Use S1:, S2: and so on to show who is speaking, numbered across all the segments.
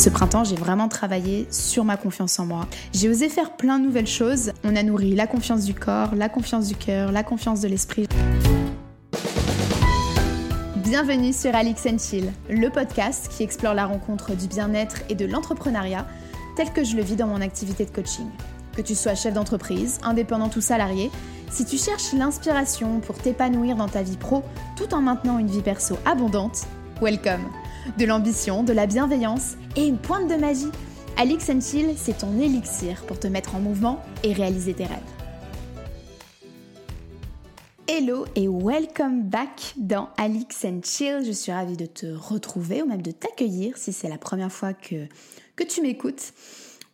S1: Ce printemps, j'ai vraiment travaillé sur ma confiance en moi. J'ai osé faire plein de nouvelles choses. On a nourri la confiance du corps, la confiance du cœur, la confiance de l'esprit. Bienvenue sur Alix Chill, le podcast qui explore la rencontre du bien-être et de l'entrepreneuriat tel que je le vis dans mon activité de coaching. Que tu sois chef d'entreprise, indépendant ou salarié, si tu cherches l'inspiration pour t'épanouir dans ta vie pro tout en maintenant une vie perso abondante, welcome De l'ambition, de la bienveillance et une pointe de magie, Alix Chill, c'est ton élixir pour te mettre en mouvement et réaliser tes rêves. Hello et welcome back dans Alix Chill. Je suis ravie de te retrouver ou même de t'accueillir si c'est la première fois que, que tu m'écoutes.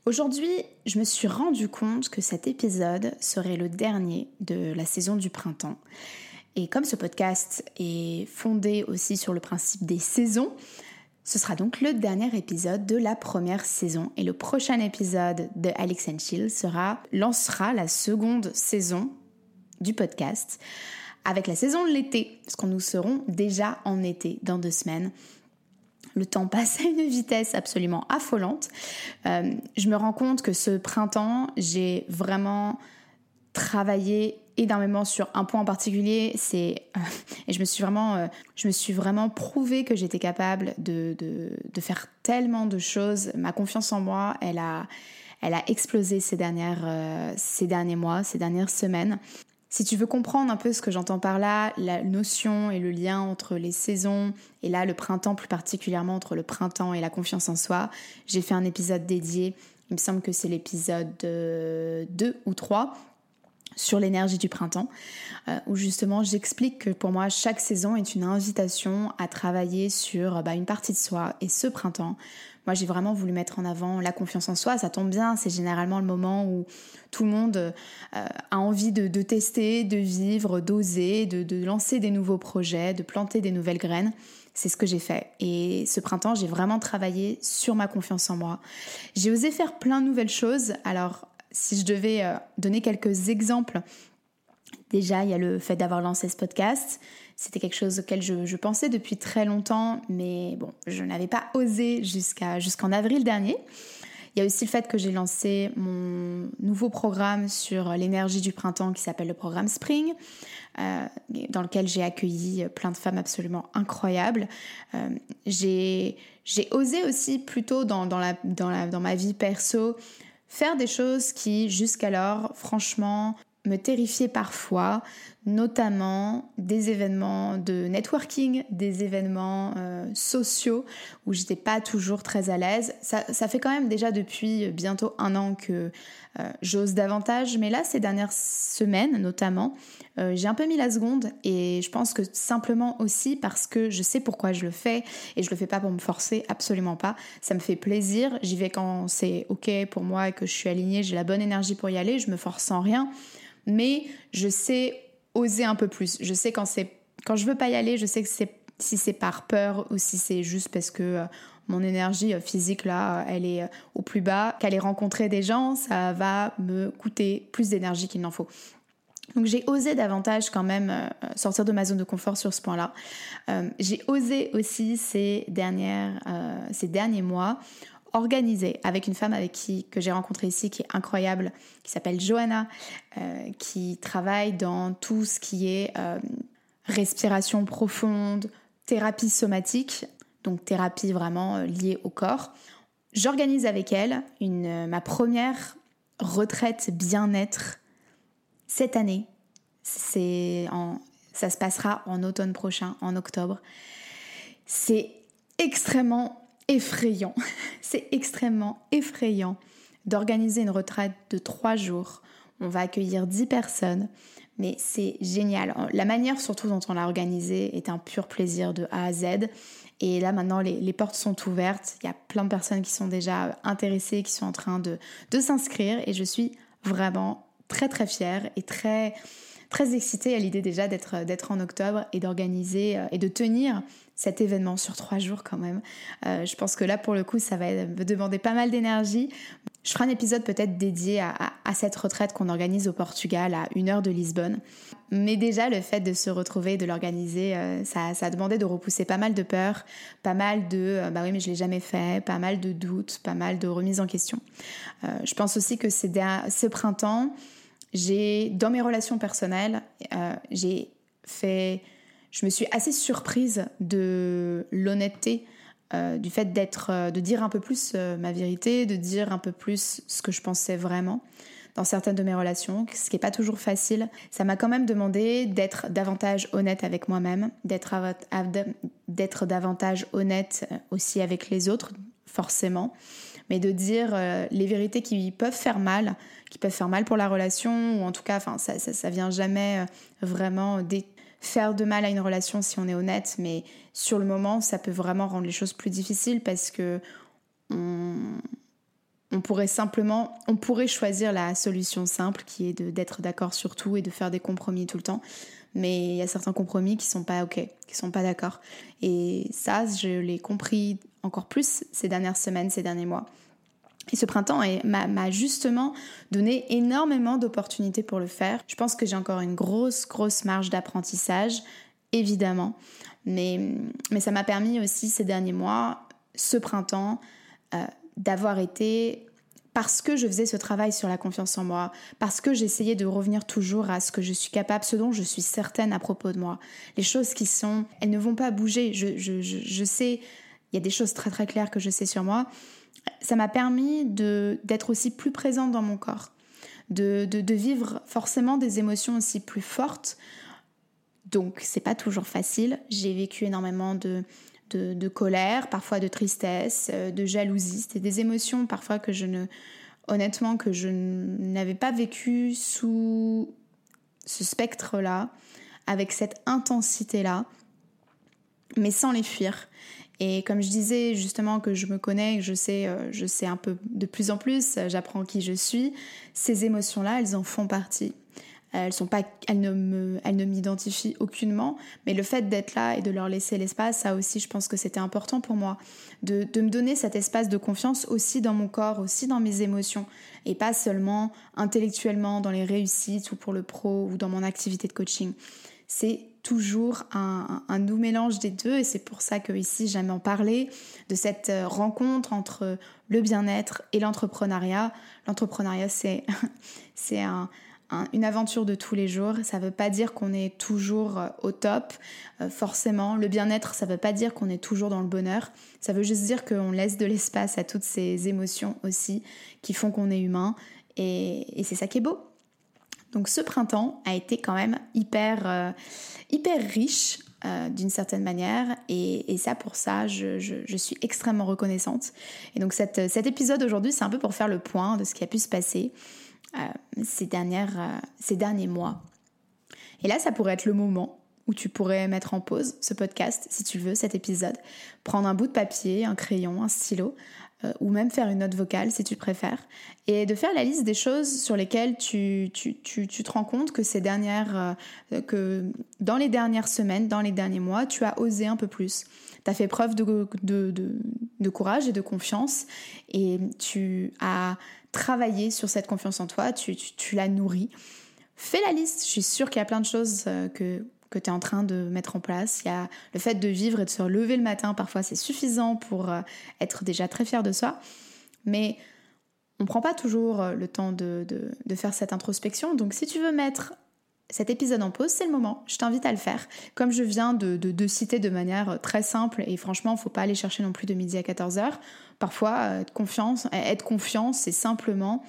S1: Aujourd'hui, je me suis rendu compte que cet épisode serait le dernier de la saison du printemps. Et comme ce podcast est fondé aussi sur le principe des saisons, ce sera donc le dernier épisode de la première saison et le prochain épisode de Alex and Chill lancera la seconde saison du podcast avec la saison de l'été, parce qu'on nous serons déjà en été dans deux semaines. Le temps passe à une vitesse absolument affolante. Euh, je me rends compte que ce printemps, j'ai vraiment travaillé énormément sur un point en particulier, c'est euh, et je me suis vraiment, euh, je me suis vraiment prouvé que j'étais capable de, de, faire tellement de choses. Ma confiance en moi, elle a, elle a explosé ces dernières, ces derniers mois, ces dernières semaines. Si tu veux comprendre un peu ce que j'entends par là, la notion et le lien entre les saisons, et là le printemps plus particulièrement entre le printemps et la confiance en soi, j'ai fait un épisode dédié, il me semble que c'est l'épisode 2 euh, ou 3, sur l'énergie du printemps, euh, où justement j'explique que pour moi chaque saison est une invitation à travailler sur bah, une partie de soi. Et ce printemps, moi, j'ai vraiment voulu mettre en avant la confiance en soi. Ça tombe bien, c'est généralement le moment où tout le monde euh, a envie de, tester, de vivre, d'oser, de, lancer des nouveaux projets, de planter des nouvelles graines. C'est ce que j'ai fait. Et ce printemps, j'ai vraiment travaillé sur ma confiance en moi. J'ai osé faire plein de nouvelles choses. Alors, si je devais euh, donner quelques exemples, déjà, il y a le fait d'avoir lancé ce podcast. C'était quelque chose auquel je, pensais depuis très longtemps, mais bon, je n'avais pas osé jusqu'à, jusqu'en avril dernier. Il y a aussi le fait que j'ai lancé mon nouveau programme sur l'énergie du printemps qui s'appelle le programme Spring, euh, dans lequel j'ai accueilli plein de femmes absolument incroyables. Euh, j'ai, osé aussi plutôt dans, dans, la, dans, la, dans ma vie perso faire des choses qui jusqu'alors, franchement, me terrifiait parfois, notamment des événements de networking, des événements euh, sociaux où j'étais pas toujours très à l'aise. Ça, fait quand même déjà depuis bientôt un an que euh, j'ose davantage, mais là, ces dernières semaines notamment, euh, j'ai un peu mis la seconde et je pense que simplement aussi parce que je sais pourquoi je le fais et je le fais pas pour me forcer, absolument pas. Ça me fait plaisir, j'y vais quand c'est ok pour moi et que je suis alignée, j'ai la bonne énergie pour y aller, je me force sans rien mais je sais oser un peu plus. Je sais quand c'est quand je veux pas y aller, je sais que c'est si c'est par peur ou si c'est juste parce que euh, mon énergie euh, physique là, elle est euh, au plus bas, qu'aller rencontrer des gens, ça va me coûter plus d'énergie qu'il n'en faut. Donc j'ai osé davantage quand même sortir de ma zone de confort sur ce point-là. j'ai osé aussi ces, dernières, ces derniers mois organisée avec une femme avec qui que j'ai rencontrée ici qui est incroyable, qui s'appelle Johanna, euh, qui travaille dans tout ce qui est euh, respiration profonde, thérapie somatique, donc thérapie vraiment euh, liée au corps. J'organise avec elle une, ma première retraite bien-être cette année. C'est en, ça se passera en automne prochain, en octobre. C'est extrêmement effrayant. C'est extrêmement effrayant d'organiser une retraite de trois jours. On va accueillir dix personnes, mais c'est génial. La manière surtout dont on l'a organisée est un pur plaisir de A à Z. Et là maintenant, les, portes sont ouvertes. Il y a plein de personnes qui sont déjà intéressées, qui sont en train de, de s'inscrire. Et je suis vraiment très très fière et très très excitée à l'idée déjà d'être d'être en octobre et d'organiser euh, et de tenir cet événement sur trois jours quand même. Euh, je pense que là pour le coup ça va demander pas mal d'énergie. Je ferai un épisode peut-être dédié à, cette retraite qu'on organise au Portugal à une heure de Lisbonne. Mais déjà, le fait de se retrouver, de l'organiser, euh, ça, ça, a demandé de repousser pas mal de peurs, pas mal de euh, bah oui, mais je l'ai jamais fait, pas mal de doutes, pas mal de remises en question. Euh, je pense aussi que ce printemps, j'ai, dans mes relations personnelles, j'ai fait. Je me suis assez surprise de l'honnêteté euh, du fait d'être, euh, de dire un peu plus euh, ma vérité, de dire un peu plus ce que je pensais vraiment dans certaines de mes relations, ce qui n'est pas toujours facile. Ça m'a quand même demandé d'être davantage honnête avec moi-même, d'être davantage honnête aussi avec les autres, forcément, mais de dire les vérités qui peuvent faire mal, qui peuvent faire mal pour la relation, ou en tout cas, ça, ça, vient jamais vraiment faire de mal à une relation si on est honnête, mais sur le moment, ça peut vraiment rendre les choses plus difficiles parce que on, pourrait simplement, on pourrait choisir la solution simple qui est d'être d'accord sur tout et de faire des compromis tout le temps. Mais il y a certains compromis qui sont pas ok, qui sont pas d'accord. Et ça, je l'ai compris encore plus ces dernières semaines, ces derniers mois. Et ce printemps m'a justement donné énormément d'opportunités pour le faire. Je pense que j'ai encore une grosse, grosse marge d'apprentissage, évidemment. Mais, mais ça m'a permis aussi ces derniers mois, ce printemps, euh, d'avoir été, parce que je faisais ce travail sur la confiance en moi, parce que j'essayais de revenir toujours à ce que je suis capable, ce dont je suis certaine à propos de moi. Les choses qui sont, elles ne vont pas bouger. Je, je, je, sais, il y a des choses très très claires que je sais sur moi ça m'a permis d'être aussi plus présente dans mon corps, de, de, vivre forcément des émotions aussi plus fortes. Donc c'est pas toujours facile. J'ai vécu énormément de, de, colère, parfois de tristesse, euh, de jalousie. C'était des émotions parfois que je ne, honnêtement, que je n'avais pas vécu sous ce spectre-là, avec cette intensité-là, mais sans les fuir. Et comme je disais justement que je me connais, que je sais, euh, je sais un peu de plus en plus, euh, j'apprends qui je suis, ces émotions-là, elles en font partie. Elles sont pas, elles ne me, elles ne m'identifient aucunement, mais le fait d'être là et de leur laisser l'espace, ça aussi, je pense que c'était important pour moi, de, de me donner cet espace de confiance aussi dans mon corps, aussi dans mes émotions, et pas seulement intellectuellement dans les réussites ou pour le pro ou dans mon activité de coaching. C'est toujours un, un, doux mélange des deux et c'est pour ça que ici j'aime en parler de cette euh, rencontre entre le bien-être et l'entrepreneuriat. L'entrepreneuriat c'est c'est un, une aventure de tous les jours. Ça ne veut pas dire qu'on est toujours euh, au top, euh, forcément. Le bien-être, ça ne veut pas dire qu'on est toujours dans le bonheur. Ça veut juste dire qu'on laisse de l'espace à toutes ces émotions aussi qui font qu'on est humain. Et, c'est ça qui est beau. Donc ce printemps a été quand même hyper, euh, hyper riche d'une certaine manière et, ça pour ça je, suis extrêmement reconnaissante. Et donc cet épisode aujourd'hui c'est un peu pour faire le point de ce qui a pu se passer ces, dernières, ces derniers mois. Et là ça pourrait être le moment où tu pourrais mettre en pause ce podcast, si tu veux, cet épisode, prendre un bout de papier, un crayon, un stylo, euh, ou même faire une note vocale si tu préfères, et de faire la liste des choses sur lesquelles tu, tu, tu, tu te rends compte que ces dernières, euh, que dans les dernières semaines, dans les derniers mois, tu as osé un peu plus. Tu as fait preuve de, de, de, courage et de confiance, et tu as travaillé sur cette confiance en toi, tu, l'as nourrie. Fais la liste, je suis sûre qu'il y a plein de choses euh, que que tu es en train de mettre en place. Il y a le fait de vivre et de se lever le matin, parfois c'est suffisant pour euh, être déjà très fier de soi. Mais on ne prend pas toujours euh, le temps de, de, faire cette introspection. Donc si tu veux mettre cet épisode en pause, c'est le moment. Je t'invite à le faire. Comme je viens de, de, citer de manière très simple, et franchement, il faut pas aller chercher non plus de midi à 14h. Parfois, euh, confiance, être confiant, c'est simplement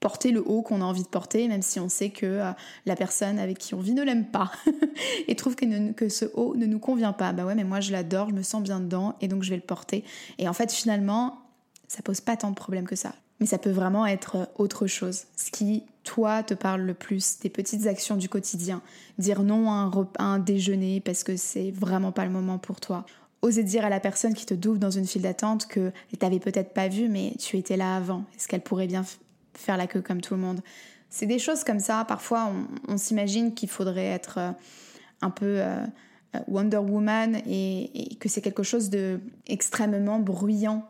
S1: porter le haut qu'on a envie de porter, même si on sait que euh, la personne avec qui on vit ne l'aime pas et trouve que, ce haut ne nous convient pas. Bah ouais, mais moi je l'adore, je me sens bien dedans et donc je vais le porter. Et en fait, finalement, ça pose pas tant de problèmes que ça. Mais ça peut vraiment être euh, autre chose. Ce qui, toi, te parle le plus, des petites actions du quotidien. Dire non à un, repas, un déjeuner parce que c'est vraiment pas le moment pour toi oser dire à la personne qui te double dans une file d'attente que t'avais peut-être pas vu mais tu étais là avant. Est-ce qu'elle pourrait bien faire la queue comme tout le monde? C'est des choses comme ça. Parfois, on, s'imagine qu'il faudrait être euh, un peu euh, euh, Wonder Woman et, que c'est quelque chose de extrêmement bruyant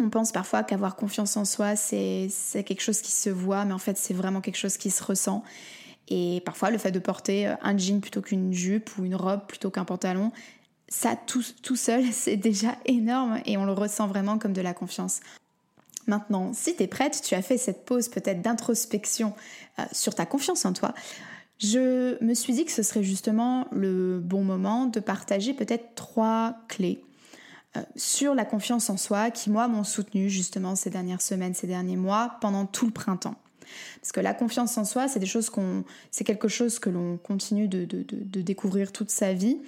S1: On pense parfois qu'avoir confiance en soi, c'est quelque chose qui se voit, mais en fait, c'est vraiment quelque chose qui se ressent. Et parfois, le fait de porter un jean plutôt qu'une jupe ou une robe plutôt qu'un pantalon, ça tout, tout seul, c'est déjà énorme et on le ressent vraiment comme de la confiance. Maintenant, si tu es prête, tu as fait cette pause peut-être d'introspection euh, sur ta confiance en toi. Je me suis dit que ce serait justement le bon moment de partager peut-être trois clés euh, sur la confiance en soi qui, moi, m'ont soutenu justement ces dernières semaines, ces derniers mois, pendant tout le printemps. Parce que la confiance en soi, c'est des choses qu'on, c'est quelque chose que l'on continue de, de, découvrir toute sa vie.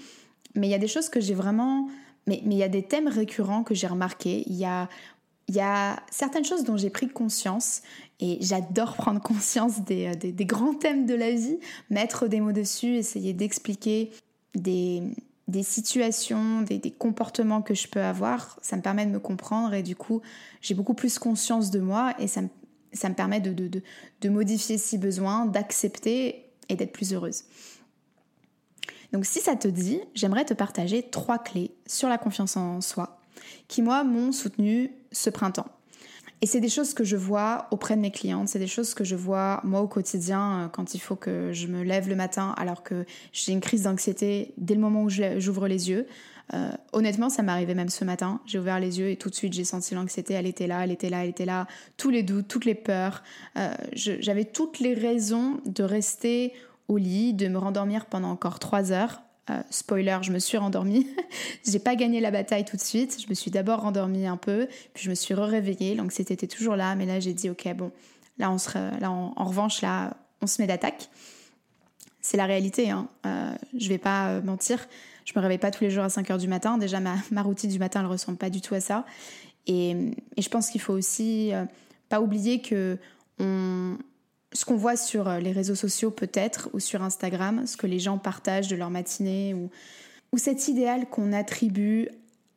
S1: Mais il y a des choses que j'ai vraiment, mais, il y a des thèmes récurrents que j'ai remarqués. Il y a certaines choses dont j'ai pris conscience et j'adore prendre conscience euh, des, grands thèmes de la vie, mettre des mots dessus, essayer d'expliquer des, situations, des, comportements que je peux avoir. Ça me permet de me comprendre et du coup, j'ai beaucoup plus conscience de moi et ça me, permet de modifier si besoin, d'accepter et d'être plus heureuse. Donc si ça te dit, j'aimerais te partager trois clés sur la confiance en soi qui, moi, m'ont soutenu ce printemps. Et c'est des choses que je vois auprès de mes clientes, c'est des choses que je vois moi au quotidien euh, quand il faut que je me lève le matin alors que j'ai une crise d'anxiété dès le moment où j'ouvre les yeux. Euh, honnêtement, ça arrivé même ce matin. J'ai ouvert les yeux et tout de suite j'ai senti l'anxiété. Elle était là, elle était là, elle était là. Tous les doutes, toutes les peurs. Euh, j'avais toutes les raisons de rester au lit, de me rendormir pendant encore trois heures euh, spoiler, je me suis rendormie. j'ai pas gagné la bataille tout de suite. Je me suis d'abord rendormie un peu, puis je me suis réveillée. L'anxiété était toujours là, mais là j'ai dit ok bon, là on se, là en, revanche là on se met d'attaque. C'est la réalité. Hein. Euh, je vais pas euh, mentir. Je me réveille pas tous les jours à 5 heures du matin. Déjà ma, ma routine du matin elle ressemble pas du tout à ça. Et, et je pense qu'il faut aussi pas oublier que on, ce qu'on voit sur euh, les réseaux sociaux peut-être, ou sur Instagram, ce que les gens partagent de leur matinée, ou, ou cet idéal qu'on attribue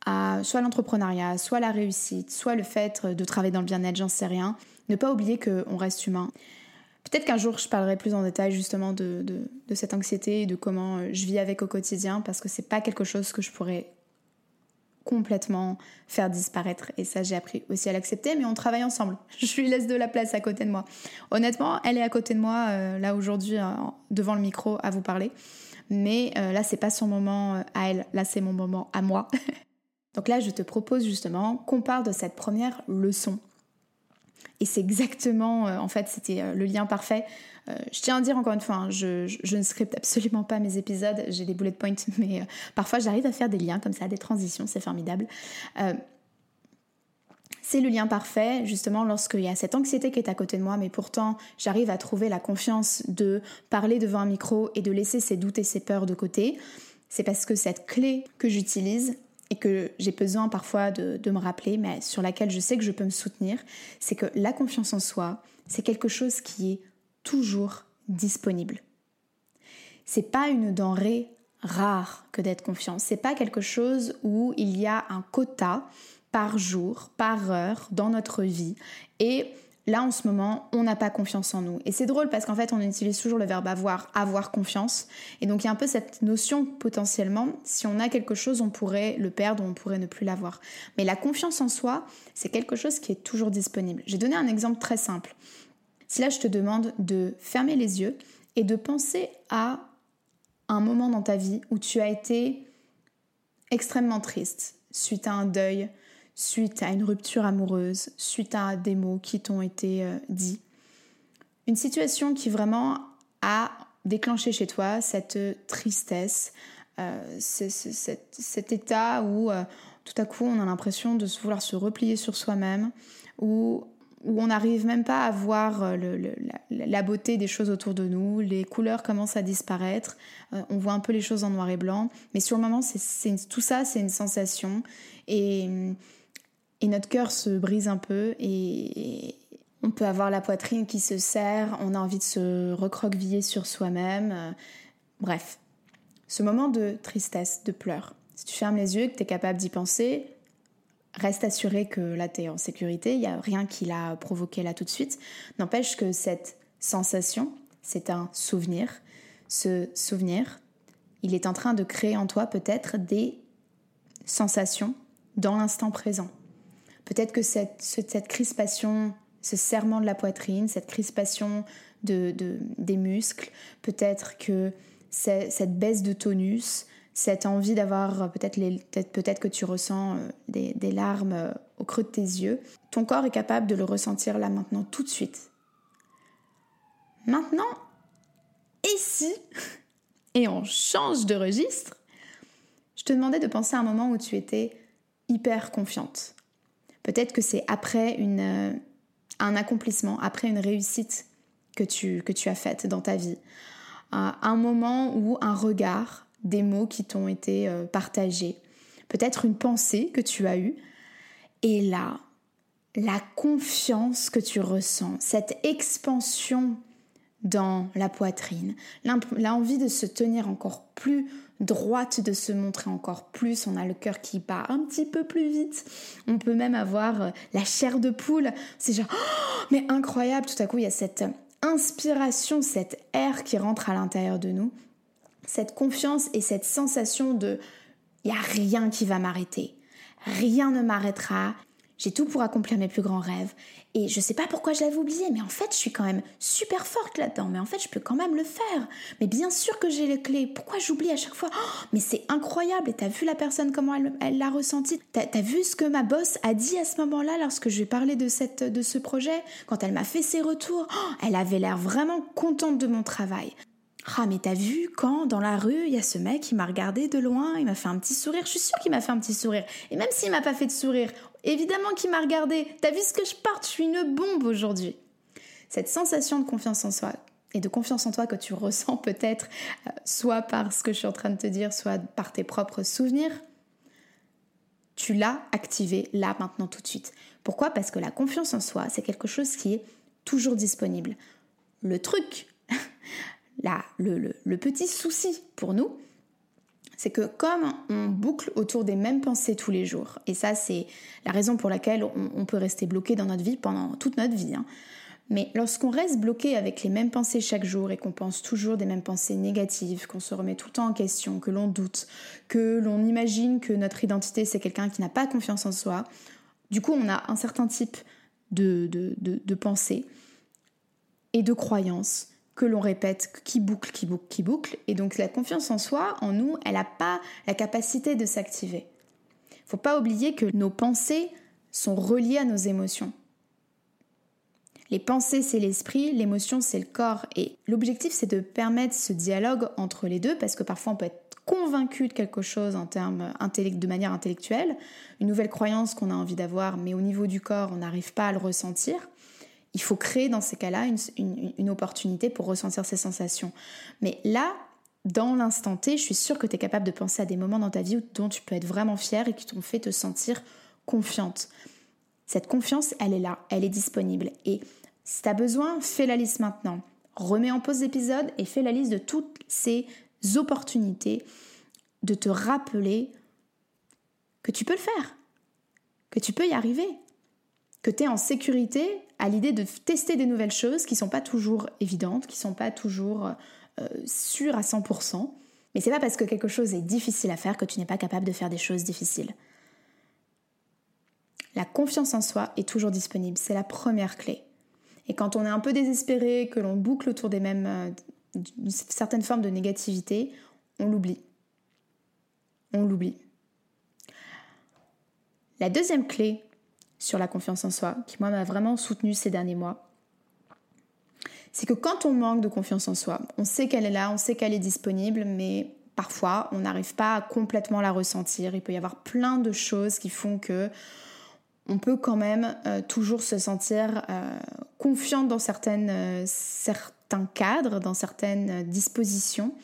S1: à soit l'entrepreneuriat, soit la réussite, soit le fait de travailler dans le bien-être, j'en sais rien. Ne pas oublier qu'on reste humain. Peut-être qu'un jour je parlerai plus en détail justement de, de, de, cette anxiété et de comment euh, je vis avec au quotidien parce que c'est pas quelque chose que je pourrais complètement faire disparaître. Et ça, j'ai appris aussi à l'accepter, mais on travaille ensemble. Je lui laisse de la place à côté de moi. Honnêtement, elle est à côté de moi, euh, là aujourd'hui, euh, devant le micro, à vous parler. Mais euh, là, c'est pas son moment à elle, là, c'est mon moment à moi. Donc là, je te propose justement qu'on parle de cette première leçon. Et c'est exactement, en fait, c'était le lien parfait euh, je tiens à dire encore une fois, hein, je, ne scripte absolument pas mes épisodes, j'ai des bullet points, mais euh, parfois j'arrive à faire des liens comme ça, des transitions, c'est formidable. Euh, c'est le lien parfait, justement, lorsqu'il y a cette anxiété qui est à côté de moi, mais pourtant j'arrive à trouver la confiance de parler devant un micro et de laisser ses doutes et ses peurs de côté. C'est parce que cette clé que j'utilise et que j'ai besoin parfois de, me rappeler, mais sur laquelle je sais que je peux me soutenir, c'est que la confiance en soi, c'est quelque chose qui est toujours disponible. C'est pas une denrée rare que d'être confiant. C'est pas quelque chose où il y a un quota par jour, par heure dans notre vie. Et là, en ce moment, on n'a pas confiance en nous. Et c'est drôle parce qu'en fait, on utilise toujours le verbe avoir, avoir confiance. Et donc, il y a un peu cette notion potentiellement, si on a quelque chose, on pourrait le perdre, on pourrait ne plus l'avoir. Mais la confiance en soi, c'est quelque chose qui est toujours disponible. J'ai donné un exemple très simple. Si là je te demande de fermer les yeux et de penser à un moment dans ta vie où tu as été extrêmement triste suite à un deuil, suite à une rupture amoureuse, suite à des mots qui t'ont été euh, dits. Une situation qui vraiment a déclenché chez toi cette tristesse, euh, cet, état où euh, tout à coup on a l'impression de vouloir se replier sur soi-même, où où on n'arrive même pas à voir euh, la, beauté des choses autour de nous, les couleurs commencent à disparaître, euh, on voit un peu les choses en noir et blanc, mais sur le moment, tout ça, c'est une sensation, et, et notre cœur se brise un peu, et on peut avoir la poitrine qui se serre, on a envie de se recroqueviller sur soi-même, bref, ce moment de tristesse, de pleurs. Si tu fermes les yeux et que tu es capable d'y penser, reste assuré que là, tu es en sécurité, il n'y a rien qui l'a provoqué là tout de suite. N'empêche que cette sensation, c'est un souvenir. Ce souvenir, il est en train de créer en toi peut-être des sensations dans l'instant présent. Peut-être que cette, crispation, ce serrement de la poitrine, cette crispation de, des muscles, peut-être que cette baisse de tonus, cette envie d'avoir peut-être peut-être que tu ressens euh, des, larmes euh, au creux de tes yeux, ton corps est capable de le ressentir là maintenant tout de suite. Maintenant, si, et on change de registre, je te demandais de penser à un moment où tu étais hyper confiante. Peut-être que c'est après une, euh, un accomplissement, après une réussite que tu, que tu as faite dans ta vie. un moment où un regard, des mots qui t'ont été euh, partagés, peut-être une pensée que tu as eue. Et là, la confiance que tu ressens, cette expansion dans la poitrine, l'envie de se tenir encore plus droite, de se montrer encore plus, on a le cœur qui bat un petit peu plus vite, on peut même avoir euh, la chair de poule, c'est genre, oh, mais incroyable, tout à coup il y a cette inspiration, cet air qui rentre à l'intérieur de nous, cette confiance et cette sensation de, il n'y a rien qui va m'arrêter, rien ne m'arrêtera, j'ai tout pour accomplir mes plus grands rêves. Et je sais pas pourquoi je l'avais oublié, mais en fait, je suis quand même super forte là-dedans. Mais en fait, je peux quand même le faire. Mais bien sûr que j'ai les clés. Pourquoi j'oublie à chaque fois? Oh, Mais c'est incroyable. Et t'as vu la personne, comment elle l'a ressenti T'as as vu ce que ma boss a dit à ce moment-là lorsque je lui ai parlé de, cette, de ce projet? Quand elle m'a fait ses retours? Oh, Elle avait l'air vraiment contente de mon travail. Ah mais t'as vu quand dans la rue il y a ce mec qui m'a regardé de loin, il m'a fait un petit sourire, je suis sûre qu'il m'a fait un petit sourire. Et même s'il m'a pas fait de sourire, évidemment qu'il m'a regardé. T'as vu ce que je porte, je suis une bombe aujourd'hui. Cette sensation de confiance en soi et de confiance en toi que tu ressens peut-être euh, soit par ce que je suis en train de te dire, soit par tes propres souvenirs, tu l'as activé là maintenant tout de suite. Pourquoi? Parce que la confiance en soi, c'est quelque chose qui est toujours disponible. Le truc Là, le, petit souci pour nous, c'est que comme on boucle autour des mêmes pensées tous les jours, et ça c'est la raison pour laquelle on, peut rester bloqué dans notre vie pendant toute notre vie, hein. mais lorsqu'on reste bloqué avec les mêmes pensées chaque jour et qu'on pense toujours des mêmes pensées négatives, qu'on se remet tout le temps en question, que l'on doute, que l'on imagine que notre identité c'est quelqu'un qui n'a pas confiance en soi, du coup on a un certain type de, de, de pensée et de croyances que l'on répète, qui boucle, qui boucle, qui boucle. Et donc la confiance en soi, en nous, elle n'a pas la capacité de s'activer. Il Faut pas oublier que nos pensées sont reliées à nos émotions. Les pensées, c'est l'esprit, l'émotion, c'est le corps. Et l'objectif, c'est de permettre ce dialogue entre les deux, parce que parfois on peut être convaincu de quelque chose en termes de manière intellectuelle, une nouvelle croyance qu'on a envie d'avoir, mais au niveau du corps, on n'arrive pas à le ressentir il faut créer dans ces cas-là une, opportunité pour ressentir ces sensations. Mais là, dans l'instant T, je suis sûre que tu es capable de penser à des moments dans ta vie dont tu peux être vraiment fière et qui t'ont fait te sentir confiante. Cette confiance, elle est là, elle est disponible. Et si tu as besoin, fais la liste maintenant. Remets en pause l'épisode et fais la liste de toutes ces opportunités de te rappeler que tu peux le faire, que tu peux y arriver, que tu es en sécurité à l'idée de tester des nouvelles choses qui sont pas toujours évidentes, qui sont pas toujours euh, sûres à 100%. Mais c'est pas parce que quelque chose est difficile à faire que tu n'es pas capable de faire des choses difficiles. La confiance en soi est toujours disponible, c'est la première clé. Et quand on est un peu désespéré, que l'on boucle autour des mêmes euh, d'une certaine forme de négativité, on l'oublie. On l'oublie. La deuxième clé sur la confiance en soi, qui moi m'a vraiment soutenue ces derniers mois, c'est que quand on manque de confiance en soi, on sait qu'elle est là, on sait qu'elle est disponible, mais parfois on n'arrive pas à complètement la ressentir. Il peut y avoir plein de choses qui font que on peut quand même euh, toujours se sentir euh, confiante dans certaines, euh, certains cadres, dans certaines dispositions.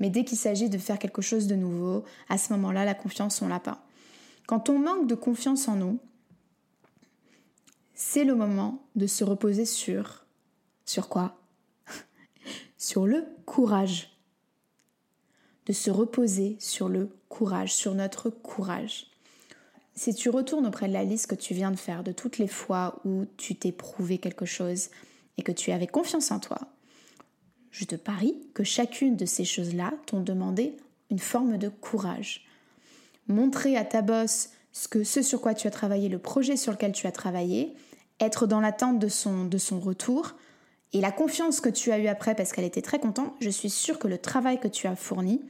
S1: Mais dès qu'il s'agit de faire quelque chose de nouveau, à ce moment-là, la confiance, on l'a pas. Quand on manque de confiance en nous, c'est le moment de se reposer sur... Sur quoi? Sur le courage. De se reposer sur le courage, sur notre courage. Si tu retournes auprès de la liste que tu viens de faire, de toutes les fois où tu t'es prouvé quelque chose et que tu avais confiance en toi, je te parie que chacune de ces choses-là t'ont demandé une forme de courage. Montrer à ta bosse ce, que, ce sur quoi tu as travaillé, le projet sur lequel tu as travaillé, être dans l'attente de son, de son retour et la confiance que tu as eue après parce qu'elle était très contente, je suis sûre que le travail que tu as fourni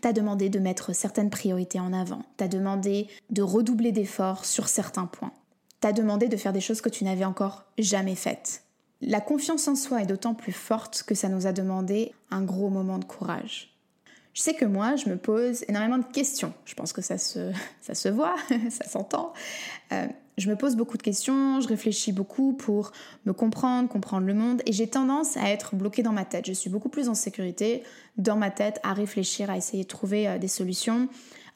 S1: t'a demandé de mettre certaines priorités en avant, t'a demandé de redoubler d'efforts sur certains points, t'a demandé de faire des choses que tu n'avais encore jamais faites. La confiance en soi est d'autant plus forte que ça nous a demandé un gros moment de courage. Je sais que moi, je me pose énormément de questions. Je pense que ça se, ça se voit, ça s'entend. Euh, je me pose beaucoup de questions, je réfléchis beaucoup pour me comprendre, comprendre le monde, et j'ai tendance à être bloquée dans ma tête. Je suis beaucoup plus en sécurité dans ma tête, à réfléchir, à essayer de trouver euh, des solutions.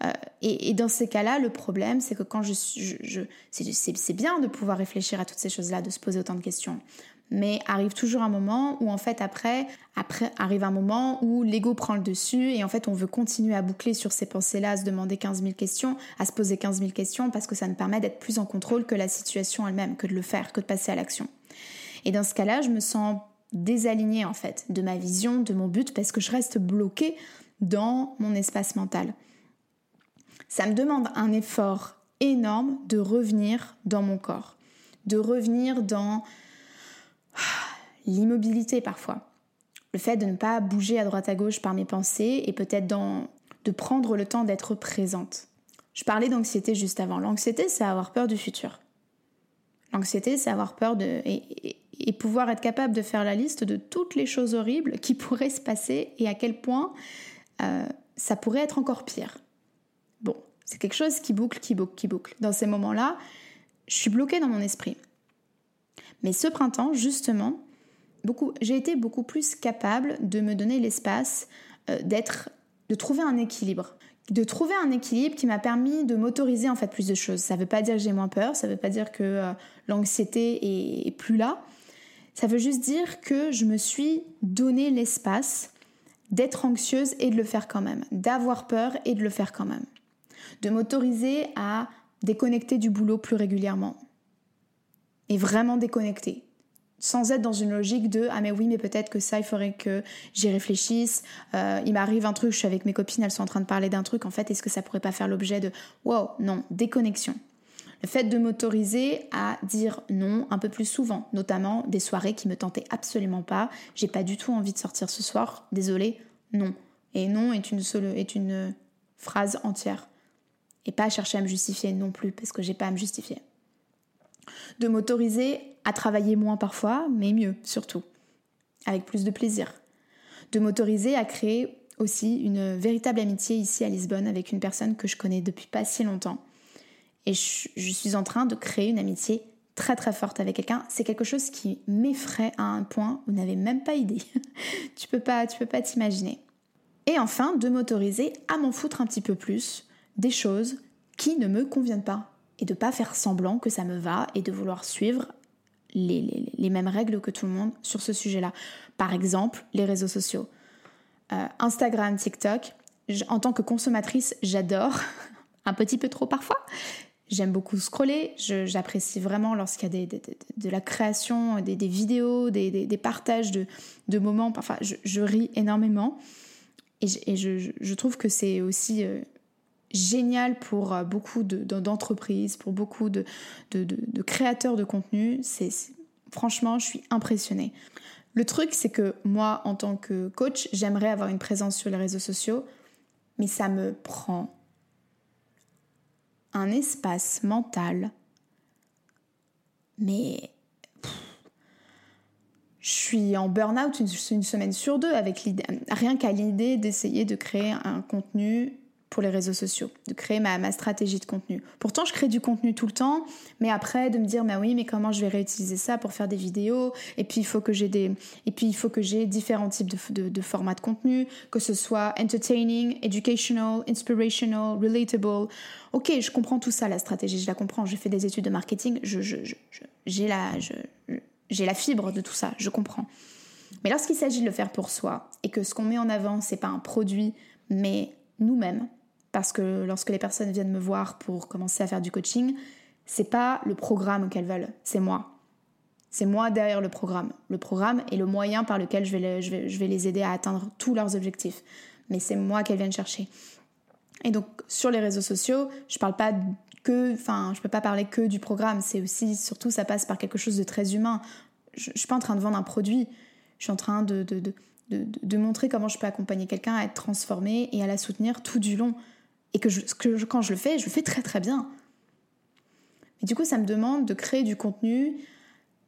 S1: Euh, et, dans ces cas-là, le problème, c'est que quand je, je, je c'est bien de pouvoir réfléchir à toutes ces choses-là, de se poser autant de questions mais arrive toujours un moment où en fait après, après arrive un moment où l'ego prend le dessus et en fait on veut continuer à boucler sur ces pensées-là, à se demander 15 000 questions, à se poser 15 000 questions parce que ça nous permet d'être plus en contrôle que la situation elle-même, que de le faire, que de passer à l'action. Et dans ce cas-là, je me sens désalignée en fait de ma vision, de mon but parce que je reste bloquée dans mon espace mental. Ça me demande un effort énorme de revenir dans mon corps, de revenir dans l'immobilité parfois. Le fait de ne pas bouger à droite à gauche par mes pensées et peut-être de prendre le temps d'être présente. Je parlais d'anxiété juste avant. L'anxiété, c'est avoir peur du futur. L'anxiété, c'est avoir peur de... Et, pouvoir être capable de faire la liste de toutes les choses horribles qui pourraient se passer et à quel point euh, ça pourrait être encore pire. Bon, c'est quelque chose qui boucle, qui boucle, qui boucle. Dans ces moments-là, je suis bloquée dans mon esprit. Mais ce printemps, justement, j'ai été beaucoup plus capable de me donner l'espace euh, d'être, de trouver un équilibre. De trouver un équilibre qui m'a permis de m'autoriser en fait plus de choses. Ça ne veut pas dire que j'ai moins peur, ça ne veut pas dire que euh, l'anxiété est, plus là. Ça veut juste dire que je me suis donné l'espace d'être anxieuse et de le faire quand même, d'avoir peur et de le faire quand même, de m'autoriser à déconnecter du boulot plus régulièrement, et vraiment déconnecter. Sans être dans une logique de ah mais oui mais peut-être que ça il faudrait que j'y réfléchisse. Euh, il m'arrive un truc, je suis avec mes copines, elles sont en train de parler d'un truc. En fait, est-ce que ça pourrait pas faire l'objet de wow non déconnexion. Le fait de m'autoriser à dire non un peu plus souvent, notamment des soirées qui me tentaient absolument pas. J'ai pas du tout envie de sortir ce soir. Désolée, non. Et non est une, est une phrase entière. Et pas chercher à me justifier non plus parce que j'ai pas à me justifier de m'autoriser à travailler moins parfois, mais mieux surtout, avec plus de plaisir, de m'autoriser à créer aussi une véritable amitié ici à Lisbonne avec une personne que je connais depuis pas si longtemps. Et je, suis en train de créer une amitié très très forte avec quelqu'un. C'est quelque chose qui m'effraie à un point, vous n'avez même pas idée. tu peux pas, tu peux pas t'imaginer. Et enfin, de m'autoriser à m'en foutre un petit peu plus des choses qui ne me conviennent pas, et de pas faire semblant que ça me va et de vouloir suivre les, les, mêmes règles que tout le monde sur ce sujet-là. Par exemple, les réseaux sociaux. Euh, Instagram, TikTok, en tant que consommatrice, j'adore, un petit peu trop parfois. J'aime beaucoup scroller, j'apprécie vraiment lorsqu'il y a de la création, des, vidéos, des, partages de, de moments. Parfois, je, ris énormément. Et, je, je, trouve que c'est aussi euh, génial pour euh, beaucoup d'entreprises, pour beaucoup de, créateurs de contenu. C'est franchement, je suis impressionnée. Le truc, c'est que moi, en tant que coach, j'aimerais avoir une présence sur les réseaux sociaux, mais ça me prend un espace mental. Mais je suis en burn-out une, semaine sur deux avec rien qu'à l'idée d'essayer de créer un contenu pour les réseaux sociaux, de créer ma, ma, stratégie de contenu. Pourtant, je crée du contenu tout le temps, mais après de me dire, mais oui, mais comment je vais réutiliser ça pour faire des vidéos? Et puis il faut que j'ai des, et puis il faut que j'ai différents types de, de, formats de contenu, que ce soit entertaining, educational, inspirational, relatable. Ok, je comprends tout ça, la stratégie, je la comprends. J'ai fait des études de marketing, je, je, j'ai la, j'ai la fibre de tout ça, je comprends. Mais lorsqu'il s'agit de le faire pour soi et que ce qu'on met en avant, c'est pas un produit, mais nous-mêmes, parce que lorsque les personnes viennent me voir pour commencer à faire du coaching, c'est pas le programme qu'elles veulent, c'est moi. C'est moi derrière le programme. Le programme est le moyen par lequel je vais, les, je je aider à atteindre tous leurs objectifs. Mais c'est moi qu'elles viennent chercher. Et donc sur les réseaux sociaux, je parle pas que, enfin, je peux pas parler que du programme, c'est aussi, surtout, ça passe par quelque chose de très humain. Je, ne suis pas en train de vendre un produit, je suis en train de, de montrer comment je peux accompagner quelqu'un à être transformé et à la soutenir tout du long. Et que, quand je le fais, je le fais très très bien. Mais du coup, ça me demande de créer du contenu.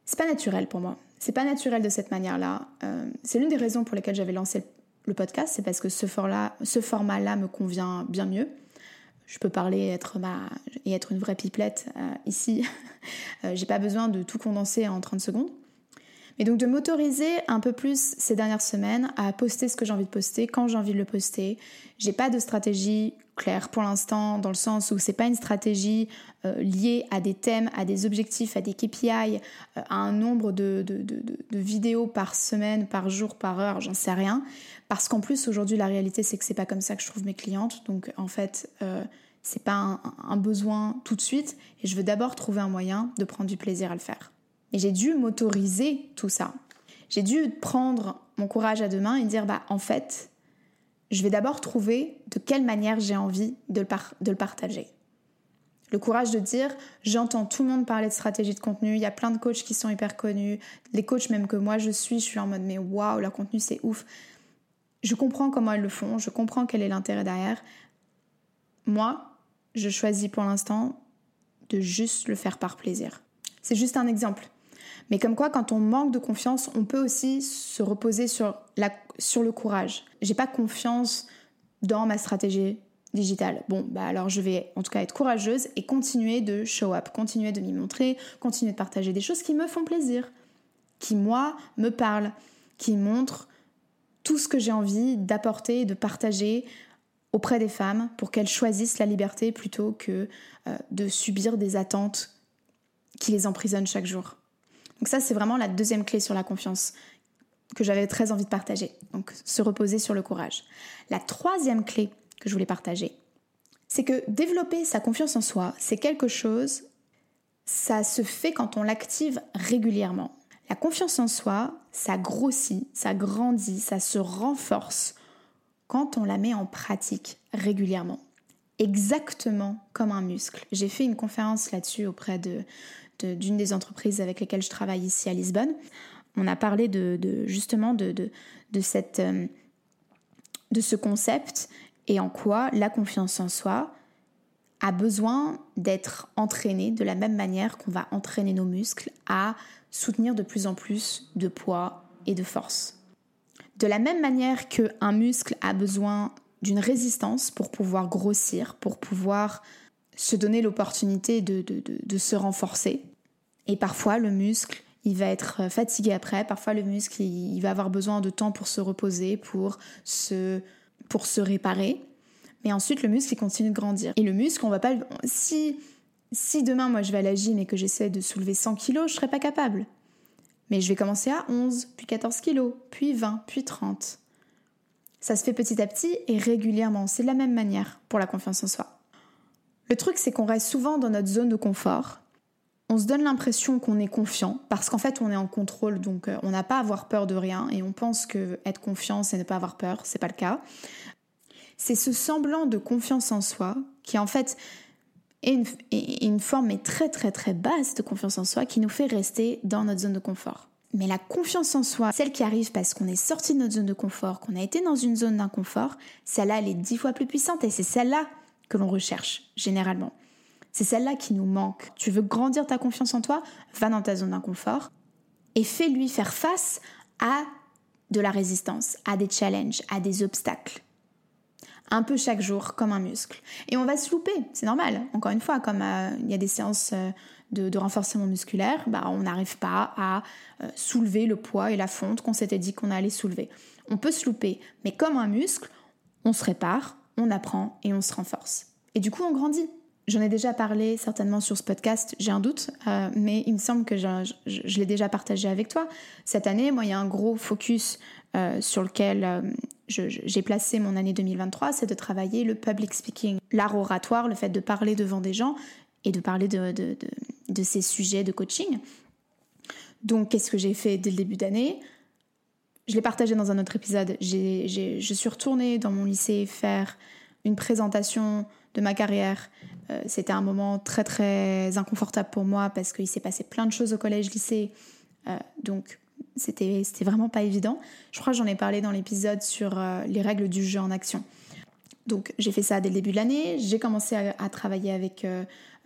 S1: C'est pas naturel pour moi. C'est pas naturel de cette manière-là. Euh, c'est l'une des raisons pour lesquelles j'avais lancé le podcast, c'est parce que ce format-là me convient bien mieux. Je peux parler être ma, et être une vraie pipelette euh, ici. euh, J'ai pas besoin de tout condenser en 30 secondes. Mais donc de m'autoriser un peu plus ces dernières semaines à poster ce que j'ai envie de poster quand j'ai envie de le poster. J'ai pas de stratégie claire pour l'instant dans le sens où c'est pas une stratégie euh, liée à des thèmes, à des objectifs, à des KPI, euh, à un nombre de, vidéos par semaine, par jour, par heure, j'en sais rien. Parce qu'en plus aujourd'hui la réalité c'est que c'est pas comme ça que je trouve mes clientes. Donc en fait euh, c'est pas un besoin tout de suite et je veux d'abord trouver un moyen de prendre du plaisir à le faire. Et j'ai dû m'autoriser tout ça. J'ai dû prendre mon courage à deux mains et dire bah en fait, je vais d'abord trouver de quelle manière j'ai envie de le, partager. Le courage de dire j'entends tout le monde parler de stratégie de contenu, il y a plein de coachs qui sont hyper connus, les coachs même que moi je suis, je suis en mode mais waouh, leur contenu c'est ouf. Je comprends comment elles le font, je comprends quel est l'intérêt derrière. Moi, je choisis pour l'instant de juste le faire par plaisir. C'est juste un exemple. Mais comme quoi, quand on manque de confiance, on peut aussi se reposer sur, le courage. J'ai pas confiance dans ma stratégie digitale. Bon, bah alors je vais en tout cas être courageuse et continuer de show up, continuer de m'y montrer, continuer de partager des choses qui me font plaisir, qui moi me parlent, qui montrent tout ce que j'ai envie d'apporter et de partager auprès des femmes pour qu'elles choisissent la liberté plutôt que euh, de subir des attentes qui les emprisonnent chaque jour. Donc ça, c'est vraiment la deuxième clé sur la confiance que j'avais très envie de partager. Donc se reposer sur le courage. La troisième clé que je voulais partager, c'est que développer sa confiance en soi, c'est quelque chose, ça se fait quand on l'active régulièrement. La confiance en soi, ça grossit, ça grandit, ça se renforce quand on la met en pratique régulièrement. Exactement comme un muscle. J'ai fait une conférence là-dessus auprès de, d'une des entreprises avec lesquelles je travaille ici à Lisbonne. On a parlé de, justement de, cette, euh, de ce concept et en quoi la confiance en soi a besoin d'être entraînée de la même manière qu'on va entraîner nos muscles à soutenir de plus en plus de poids et de force. De la même manière qu'un muscle a besoin d'une résistance pour pouvoir grossir, pour pouvoir se donner l'opportunité de, se renforcer. Et parfois, le muscle, il va être fatigué après. Parfois, le muscle, il, va avoir besoin de temps pour se reposer, pour se, pour se réparer. Mais ensuite, le muscle, il continue de grandir. Et le muscle, on va pas... Si, si demain, moi, je vais à la gym et que j'essaie de soulever 100 kilos, je serai pas capable. Mais je vais commencer à 11, puis 14 kilos, puis 20, puis 30. Ça se fait petit à petit et régulièrement. C'est de la même manière pour la confiance en soi. Le truc, c'est qu'on reste souvent dans notre zone de confort. On se donne l'impression qu'on est confiant parce qu'en fait, on est en contrôle, donc euh, on n'a pas à avoir peur de rien et on pense que être confiant, c'est ne pas avoir peur. C'est pas le cas. C'est ce semblant de confiance en soi qui, en fait, est une, forme très très très basse de confiance en soi qui nous fait rester dans notre zone de confort. Mais la confiance en soi, celle qui arrive parce qu'on est sorti de notre zone de confort, qu'on a été dans une zone d'inconfort, celle-là, elle est dix fois plus puissante et c'est celle-là que l'on recherche généralement. C'est celle-là qui nous manque. Tu veux grandir ta confiance en toi? Va dans ta zone d'inconfort et fais-lui faire face à de la résistance, à des challenges, à des obstacles. Un peu chaque jour, comme un muscle. Et on va se louper, c'est normal. Encore une fois, comme euh, il y a des séances euh, de, renforcement musculaire, bah, on n'arrive pas à euh, soulever le poids et la fonte qu'on s'était dit qu'on allait soulever. On peut se louper, mais comme un muscle, on se répare, on apprend et on se renforce. Et du coup, on grandit. J'en ai déjà parlé certainement sur ce podcast, j'ai un doute, euh, mais il me semble que je, l'ai déjà partagé avec toi. Cette année, moi, il y a un gros focus euh, sur lequel euh, j'ai placé mon année 2023, c'est de travailler le public speaking, l'art oratoire, le fait de parler devant des gens et de parler de, de ces sujets de coaching. Donc, qu'est-ce que j'ai fait dès le début d'année? Je l'ai partagé dans un autre épisode. je suis retournée dans mon lycée faire une présentation de ma carrière. Euh, c'était un moment très très inconfortable pour moi parce qu'il s'est passé plein de choses au collège-lycée. Euh, donc c'était vraiment pas évident. Je crois que j'en ai parlé dans l'épisode sur euh, les règles du jeu en action. Donc j'ai fait ça dès le début de l'année. J'ai commencé à, travailler avec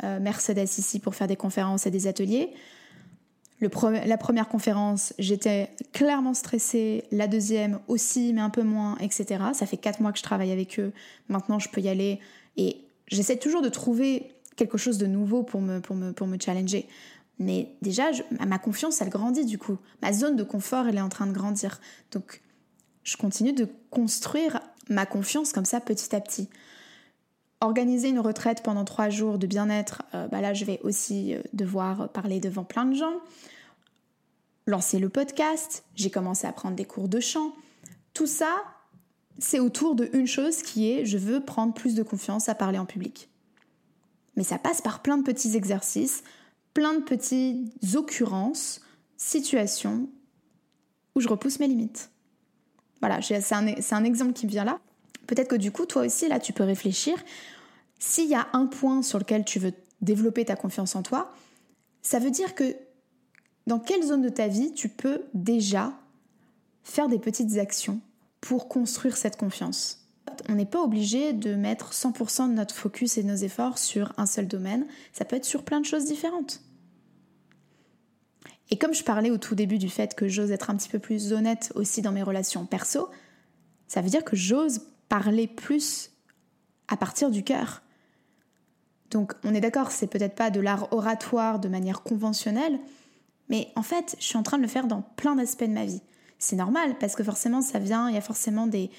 S1: Mercedes ici pour faire des conférences et des ateliers. La première conférence, j'étais clairement stressée. La deuxième aussi, mais un peu moins, etc. Ça fait quatre mois que je travaille avec eux. Maintenant, je peux y aller. Et j'essaie toujours de trouver quelque chose de nouveau pour me, pour me, pour me challenger. Mais déjà, ma confiance, elle grandit du coup. Ma zone de confort, elle est en train de grandir. Donc, je continue de construire ma confiance comme ça petit à petit. Organiser une retraite pendant trois jours de bien-être, euh, bah là, je vais aussi euh, devoir parler devant plein de gens. Lancer le podcast, j'ai commencé à prendre des cours de chant. Tout ça, c'est autour de une chose qui est je veux prendre plus de confiance à parler en public. Mais ça passe par plein de petits exercices, plein de petites occurrences, situations où je repousse mes limites. Voilà, c'est un, un, exemple qui me vient là. Peut-être que du coup, toi aussi, là, tu peux réfléchir. S'il y a un point sur lequel tu veux développer ta confiance en toi, ça veut dire que dans quelle zone de ta vie tu peux déjà faire des petites actions pour construire cette confiance. On n'est pas obligé de mettre 100% de notre focus et nos efforts sur un seul domaine, ça peut être sur plein de choses différentes. Et comme je parlais au tout début du fait que j'ose être un petit peu plus honnête aussi dans mes relations perso, ça veut dire que j'ose parler plus à partir du cœur. Donc on est d'accord, c'est peut-être pas de l'art oratoire de manière conventionnelle, mais en fait, je suis en train de le faire dans plein d'aspects de ma vie c'est normal parce que forcément ça vient, il y a forcément des,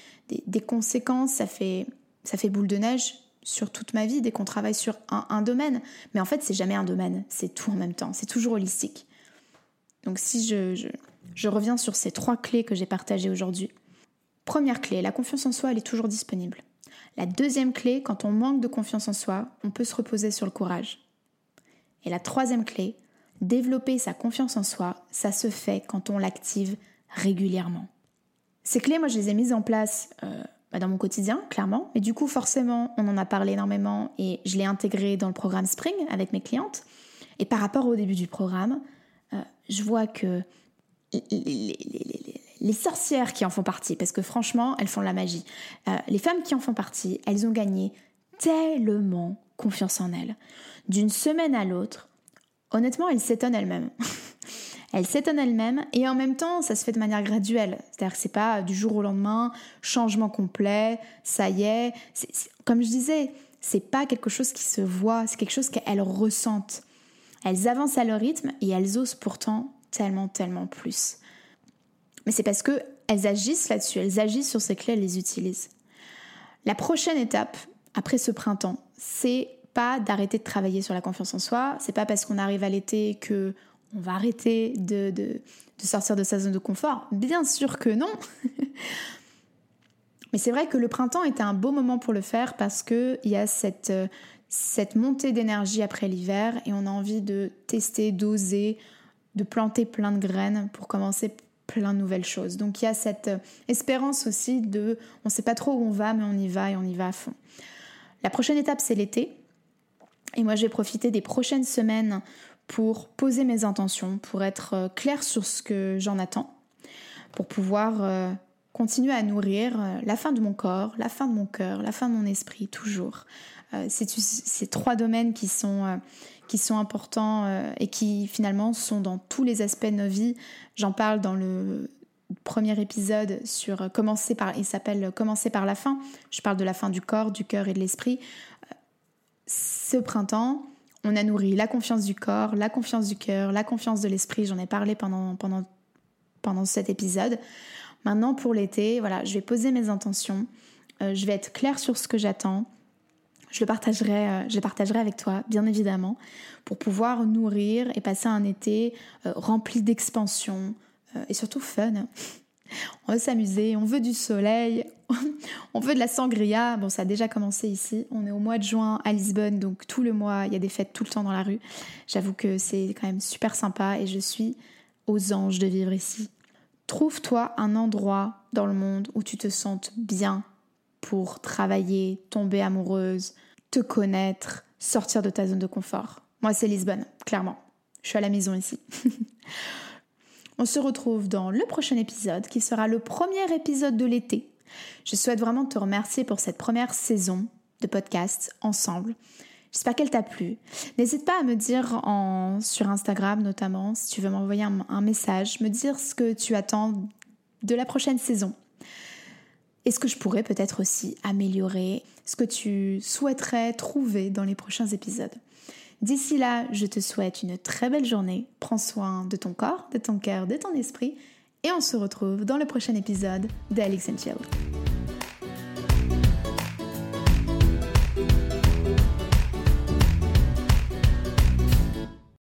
S1: conséquences, ça fait, ça fait boule de neige sur toute ma vie dès qu'on travaille sur un, domaine. Mais en fait, c'est jamais un domaine, c'est tout en même temps, c'est toujours holistique. Donc si je, je reviens sur ces trois clés que j'ai partagées aujourd'hui. Première clé, la confiance en soi, elle est toujours disponible. La deuxième clé, quand on manque de confiance en soi, on peut se reposer sur le courage. Et la troisième clé, développer sa confiance en soi, ça se fait quand on l'active régulièrement. Ces clés, moi, je les ai mises en place euh, bah, dans mon quotidien, clairement. Mais du coup, forcément, on en a parlé énormément et je l'ai intégré dans le programme Spring avec mes clientes. Et par rapport au début du programme, euh, je vois que les, sorcières qui en font partie, parce que franchement, elles font de la magie, euh, les femmes qui en font partie, elles ont gagné tellement confiance en elles. D'une semaine à l'autre, honnêtement, elles s'étonnent elles-mêmes. Elle s'étonne elle-même et en même temps, ça se fait de manière graduelle. C'est-à-dire que c'est pas du jour au lendemain, changement complet, ça y est. comme je disais, c'est pas quelque chose qui se voit, c'est quelque chose qu'elles ressentent. Elles avancent à leur rythme et elles osent pourtant tellement, tellement plus. Mais c'est parce que elles agissent là-dessus, elles agissent sur ces clés, elles les utilisent. La prochaine étape, après ce printemps, c'est pas d'arrêter de travailler sur la confiance en soi. C'est pas parce qu'on arrive à l'été que on va arrêter de, sortir de sa zone de confort Bien sûr que non. Mais c'est vrai que le printemps était un beau moment pour le faire parce qu'il y a cette montée d'énergie après l'hiver et on a envie de tester, d'oser, de planter plein de graines pour commencer plein de nouvelles choses. Donc il y a cette espérance aussi de on ne sait pas trop où on va mais on y va et on y va à fond. La prochaine étape c'est l'été. Et moi je vais profiter des prochaines semaines pour poser mes intentions, pour être euh, clair sur ce que j'en attends, pour pouvoir euh, continuer à nourrir euh, la fin de mon corps, la fin de mon cœur, la fin de mon esprit, toujours. C'est ces trois domaines qui sont, qui sont importants et qui finalement sont dans tous les aspects de nos vies. J'en parle dans le premier épisode sur commencer par, il s'appelle Commencer par la fin. Je parle de la fin du corps, du cœur et de l'esprit. Ce printemps, on a nourri la confiance du corps, la confiance du cœur, la confiance de l'esprit. J'en ai parlé pendant, pendant, pendant cet épisode. Maintenant, pour l'été, voilà, je vais poser mes intentions. Euh, je vais être claire sur ce que j'attends. Je le partagerai, euh, je le partagerai avec toi, bien évidemment, pour pouvoir nourrir et passer un été euh, rempli d'expansion et surtout fun on veut s'amuser, on veut du soleil, on veut de la sangria. Bon, ça a déjà commencé ici. On est au mois de juin à Lisbonne, donc tout le mois, il y a des fêtes tout le temps dans la rue. J'avoue que c'est quand même super sympa et je suis aux anges de vivre ici. Trouve-toi un endroit dans le monde où tu te sentes bien pour travailler, tomber amoureuse, te connaître, sortir de ta zone de confort. Moi, c'est Lisbonne, clairement. Je suis à la maison ici. On se retrouve dans le prochain épisode qui sera le premier épisode de l'été. Je souhaite vraiment te remercier pour cette première saison de podcast ensemble. J'espère qu'elle t'a plu. N'hésite pas à me dire en, sur Instagram notamment, si tu veux m'envoyer un, message, me dire ce que tu attends de la prochaine saison. Et ce que je pourrais peut-être aussi améliorer, ce que tu souhaiterais trouver dans les prochains épisodes? D'ici là, je te souhaite une très belle journée. Prends soin de ton corps, de ton cœur, de ton esprit. Et on se retrouve dans le prochain épisode d'Alex Chill.